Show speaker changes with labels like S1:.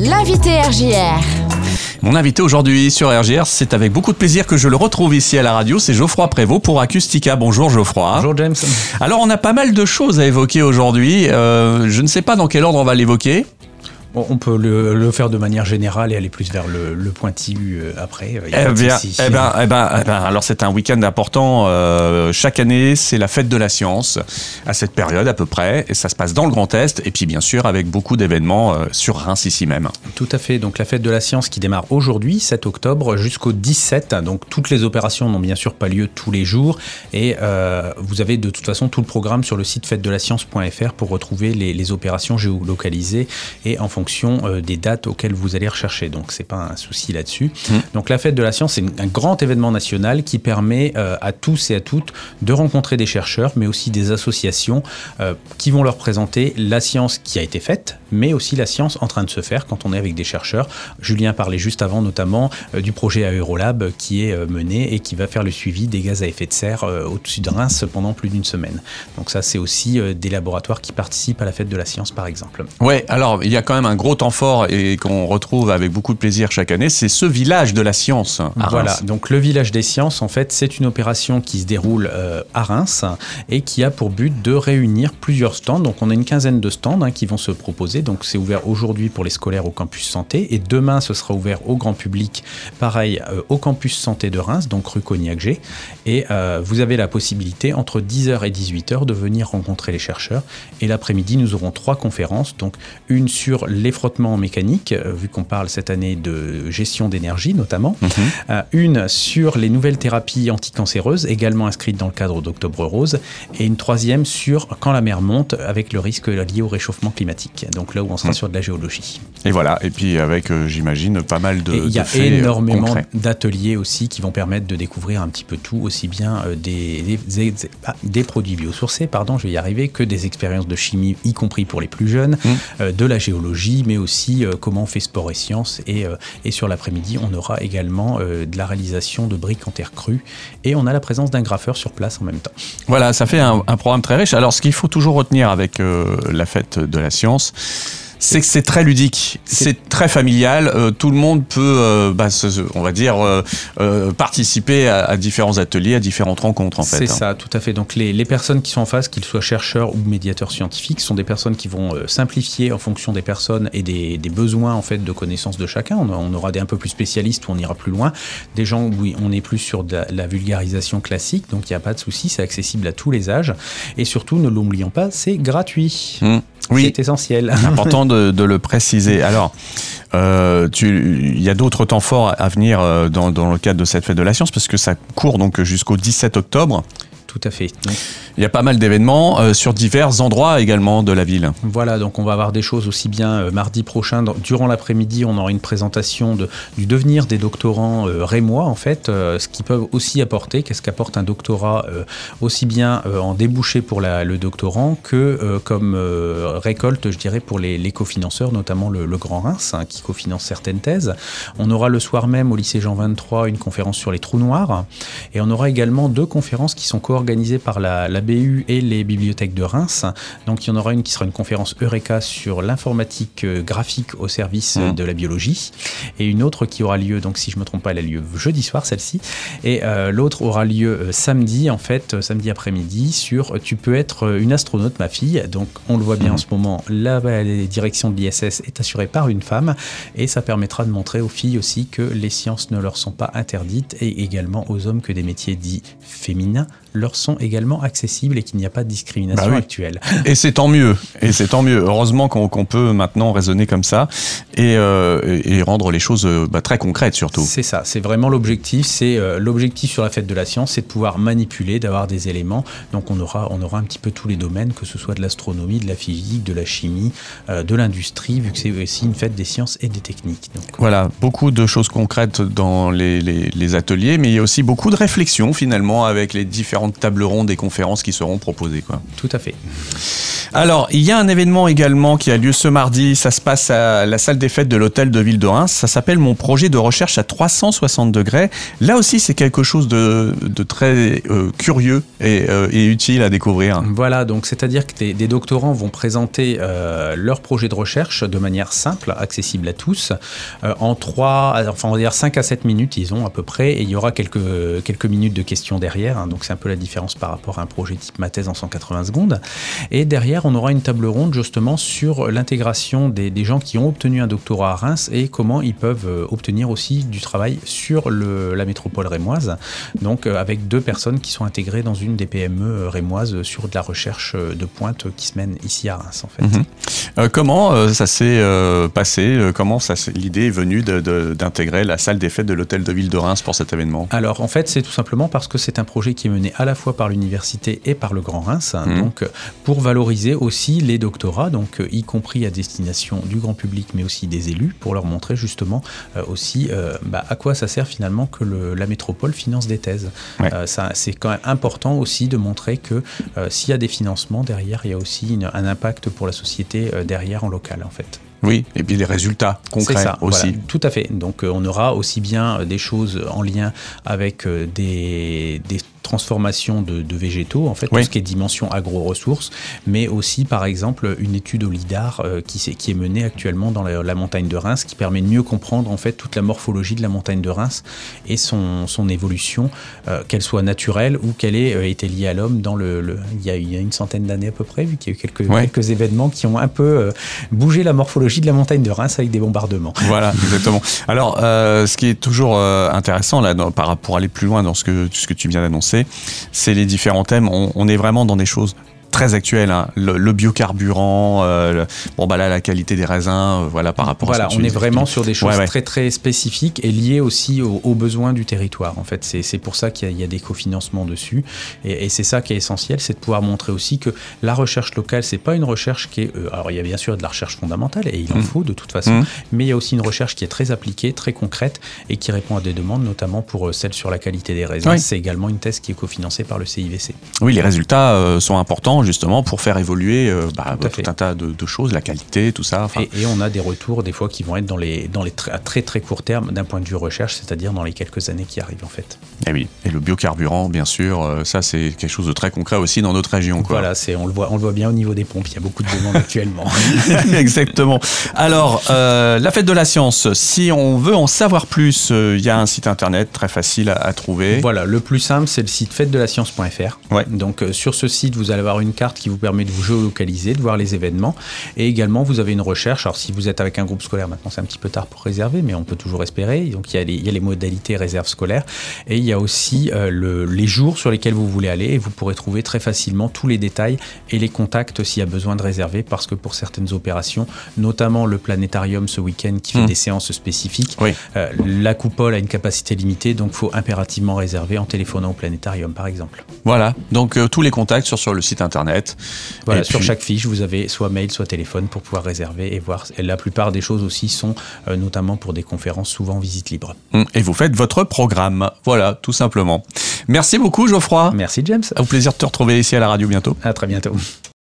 S1: L'invité RJR.
S2: Mon invité aujourd'hui sur RGR, c'est avec beaucoup de plaisir que je le retrouve ici à la radio, c'est Geoffroy Prévost pour Acustica. Bonjour Geoffroy.
S3: Bonjour James.
S2: Alors on a pas mal de choses à évoquer aujourd'hui, euh, je ne sais pas dans quel ordre on va l'évoquer.
S3: On peut le, le, faire de manière générale et aller plus vers le, le pointu euh, après.
S2: Eh bien, eh ben, eh ben, eh ben, alors c'est un week-end important. Euh, chaque année, c'est la fête de la science à cette période à peu près, et ça se passe dans le Grand Est, et puis bien sûr avec beaucoup d'événements euh, sur Reims ici même.
S3: Tout à fait. Donc la fête de la science qui démarre aujourd'hui, 7 octobre, jusqu'au 17. Donc toutes les opérations n'ont bien sûr pas lieu tous les jours, et euh, vous avez de toute façon tout le programme sur le site fête-de-la-science.fr pour retrouver les, les opérations géolocalisées et en fonction euh, des dates auxquelles vous allez rechercher. Donc c'est pas un souci là-dessus. Mmh. Donc la fête de la science, c'est un grand événement national qui permet euh, à tous et à toutes de rencontrer des chercheurs, mais aussi des associations euh, qui vont leur présenter la science qui a été faite, mais aussi la science en train de se faire quand on est avec des chercheurs. Julien parlait juste avant notamment du projet Aérolab qui est mené et qui va faire le suivi des gaz à effet de serre au-dessus de Reims pendant plus d'une semaine. Donc ça, c'est aussi des laboratoires qui participent à la fête de la science, par exemple.
S2: Ouais, alors il y a quand même un gros temps fort et qu'on retrouve avec beaucoup de plaisir chaque année, c'est ce village de la science.
S3: voilà, donc le village des sciences, en fait, c'est une opération qui se déroule à Reims et qui a pour but de réunir plusieurs stands. Donc on a une quinzaine de stands hein, qui vont se proposer. Donc c'est ouvert aujourd'hui pour les scolaires au campus santé et demain ce sera ouvert au grand public, pareil euh, au campus santé de Reims, donc rue Cognac-G. Et euh, vous avez la possibilité entre 10h et 18h de venir rencontrer les chercheurs. Et l'après-midi, nous aurons trois conférences. Donc une sur les frottements mécaniques, euh, vu qu'on parle cette année de gestion d'énergie notamment.
S2: Mhm.
S3: Euh, une sur les nouvelles thérapies anticancéreuses, également inscrite dans le cadre d'Octobre Rose. Et une troisième sur quand la mer monte avec le risque lié au réchauffement climatique. Donc là où on sera
S2: Mhm.
S3: sur de la géologie.
S2: Et voilà, et puis avec, euh, j'imagine, pas mal de.
S3: Il y a énormément d'ateliers aussi qui vont permettre de découvrir un petit peu tout, aussi bien des, des, des- ah, des produits biosourcés, pardon, je vais y arriver, que des expériences de chimie, y compris pour les plus jeunes, euh, de la géologie, mais aussi euh, comment on fait sport et sciences. Et, euh, et sur l'après-midi, on aura également euh, de la réalisation de briques en terre crue. Et on a la présence d'un graffeur sur place en même temps.
S2: Voilà, ça fait un, programme très riche. Alors, ce qu'il faut toujours retenir avec la fête de la science, c'est que c'est très ludique,
S3: C'est-
S2: très familial. euh, tout le monde peut, euh, bah, se- on va dire, euh, participer à, à différents ateliers, à différentes rencontres, en fait.
S3: C'est
S2: hein.
S3: ça, tout à fait. Donc les, les personnes qui sont en face, qu'ils soient chercheurs ou médiateurs scientifiques, sont des personnes qui vont simplifier en fonction des personnes et des, des besoins en fait de connaissances de chacun. On, aura des un peu plus spécialistes où on ira plus loin, des gens où on est plus sur de la, la vulgarisation classique, donc il n'y a pas de souci, c'est accessible à tous les âges. Et surtout, ne l'oublions pas, c'est gratuit.
S2: Hum, Oui,
S3: C'est essentiel.
S2: important de, de le préciser. Alors, euh, tu- il y a d'autres temps forts à venir euh, dans, dans le cadre de cette fête de la science, parce que ça court donc jusqu'au 17 octobre.
S3: Tout à fait. Donc,
S2: Il y a pas mal d'événements euh, sur divers endroits également de la ville.
S3: Voilà, donc on va avoir des choses aussi bien euh, mardi prochain, dans- durant l'après-midi, on aura une présentation de, du devenir des doctorants euh, rémois, en fait, ce qu'ils peuvent aussi apporter, qu'est-ce qu'apporte un doctorat aussi bien en débouché pour la- le doctorant que comme récolte, je dirais, pour les, les cofinanceurs, notamment le, le Grand Reims, hein, qui cofinance certaines thèses. On aura le soir même au lycée Jean 23 une conférence sur les trous noirs, et on aura également deux conférences qui sont co-organisées par la, la BU et les bibliothèques de Reims. Donc il y en aura une qui sera une conférence Eureka sur l'informatique euh, graphique au service euh,
S2: Mhm.
S3: de la biologie, et une autre qui aura lieu, donc si je me trompe pas, elle a lieu jeudi soir celle-ci, et euh, l'autre aura lieu samedi, en fait, samedi après-midi, sur Tu peux être une astronaute, ma fille. Donc on le voit bien
S2: Mhm.
S3: en ce moment, la, la direction de l'ISS est assurée par une femme, et ça permettra de montrer aux filles aussi que les sciences ne leur sont pas interdites, et également aux hommes que des métiers dits féminins leur sont également accessibles et qu'il n'y a pas de discrimination
S2: Bah oui.
S3: actuelle.
S2: Et c'est tant mieux. Et c'est tant mieux. Heureusement qu'on peut maintenant raisonner comme ça et, euh, et rendre les choses euh, bah, très concrètes surtout.
S3: C'est ça, c'est vraiment l'objectif. C'est euh, l'objectif sur la fête de la science, c'est de pouvoir manipuler, d'avoir des éléments. Donc on aura, on aura un petit peu tous les domaines, que ce soit de l'astronomie, de la physique, de la chimie, euh, de l'industrie, vu que c'est aussi une fête des sciences et des techniques. Donc,
S2: Voilà, beaucoup de choses concrètes dans les, les- les ateliers, mais il y a aussi beaucoup de réflexions finalement avec les différentes tables rondes, des conférences qui seront proposées. Quoi.
S3: Tout à fait.
S2: Alors, il y a un événement également qui a lieu ce mardi. Ça se passe à la salle des fêtes de l'hôtel de Ville de Reims. Ça s'appelle Mon projet de recherche à 360 degrés. Là aussi, c'est quelque chose de, très euh, curieux euh, et, utile à découvrir.
S3: Voilà, donc c'est-à-dire que des, doctorants vont présenter euh, leur projet de recherche de manière simple, accessible à tous, en 3, enfin on va dire 5 à 7 minutes, ils ont à peu près, et il y aura quelques, quelques minutes de questions derrière. Hein. donc c'est un peu la différence par rapport à un projet type ma thèse en 180 secondes. Et derrière, on aura une table ronde justement sur l'intégration des, gens qui ont obtenu un doctorat à Reims et comment ils peuvent euh, obtenir aussi du travail sur la métropole rémoise. Donc euh, avec deux personnes qui sont intégrées dans une des PME euh, rémoises sur de la recherche de pointe qui se mène ici à Reims en fait.
S2: Mhm. comment ça s'est passé Comment l'idée est venue d'intégrer la salle des fêtes de l'hôtel de ville de Reims pour cet événement?
S3: Alors en fait c'est tout simplement parce que c'est un projet qui est mené à la fois par l'université et par le Grand Reims. Mhm. Donc pour valoriser aussi les doctorats, donc euh, y compris à destination du grand public, mais aussi des élus, pour leur montrer justement euh, aussi euh, bah, à quoi ça sert finalement que la métropole finance des thèses. c'est quand même important aussi de montrer que s'il y a des financements derrière, il y a aussi un impact pour la société derrière en local en fait.
S2: Oui, et puis des résultats concrets ça, aussi.
S3: tout à fait. Donc on aura aussi bien des choses en lien avec des, des transformation de, végétaux, en fait, tout ce qui est dimension agro-ressources, mais aussi, par exemple, une étude au LIDAR euh, qui, est, qui est menée actuellement dans la, montagne de Reims, qui permet de mieux comprendre, en fait, toute la morphologie de la montagne de Reims et son, son évolution, euh, qu'elle soit naturelle ou qu'elle ait euh, été liée à l'homme dans le, il, y a, il, y a, une centaine d'années à peu près, vu qu'il y a eu quelques, quelques événements qui ont un peu bougé la morphologie de la montagne de Reims avec des bombardements.
S2: Voilà, exactement. Alors, ce qui est toujours intéressant, là, par, pour aller plus loin dans ce que, ce que tu viens d'annoncer, c'est les différents thèmes. on, est vraiment dans des choses très actuel. Hein. Le, biocarburant, euh, bon bah là la qualité des raisins, euh, voilà par rapport.
S3: à ce on est vraiment sur des choses très très spécifiques et liées aussi aux, besoins du territoire. En fait, c'est pour ça qu'il y, a des cofinancements dessus et, c'est ça qui est essentiel, c'est de pouvoir montrer aussi que la recherche locale, c'est pas une recherche qui est. Euh, alors il y a bien sûr de la recherche fondamentale et il en mmh. faut de toute façon, mmh. mais il y a aussi une recherche qui est très appliquée, très concrète et qui répond à des demandes, notamment pour celle sur la qualité des raisins. C'est également une thèse qui est cofinancée par le CIVC.
S2: Oui, les résultats sont importants justement pour faire évoluer euh, bah, tout, un tas de, choses, la qualité, tout ça.
S3: Et, on a des retours des fois qui vont être dans les, dans les à très très court terme d'un point de vue recherche, c'est-à-dire dans les quelques années qui arrivent en fait.
S2: Et eh oui, et le biocarburant, bien sûr, euh, ça c'est quelque chose de très concret aussi dans notre région. Quoi.
S3: Voilà, on, le voit, on le voit bien au niveau des pompes, il y a beaucoup de demandes actuellement.
S2: Exactement. Alors, euh, la fête de la science, si on veut en savoir plus, il y a un site internet très facile à, trouver.
S3: Voilà, le plus simple, c'est le site fête de la science.fr. Ouais. Donc sur ce site, vous allez avoir une carte qui vous permet de vous géolocaliser, de voir les événements. Et également, vous avez une recherche. Alors, si vous êtes avec un groupe scolaire, maintenant c'est un petit peu tard pour réserver, mais on peut toujours espérer. Donc, il y a les, il y a les modalités réserve scolaire. Et il y a aussi euh, le, les jours sur lesquels vous voulez aller. Et vous pourrez trouver très facilement tous les détails et les contacts s'il y a besoin de réserver. Parce que pour certaines opérations, notamment le planétarium ce week-end qui fait mmh. des séances spécifiques, euh, la coupole a une capacité limitée. Donc, il faut impérativement réserver en téléphonant au planétarium, par exemple.
S2: Voilà. Donc, euh, tous les contacts sur, sur le site internet.
S3: Voilà, sur chaque fiche, vous avez soit mail, soit téléphone pour pouvoir réserver et voir. Et la plupart des choses aussi sont euh, notamment pour des conférences, souvent visite libre.
S2: Hum, et vous faites votre programme. Voilà, tout simplement. Merci beaucoup, Geoffroy.
S3: Merci, James.
S2: Au plaisir de te retrouver ici à la radio bientôt.
S3: À très bientôt.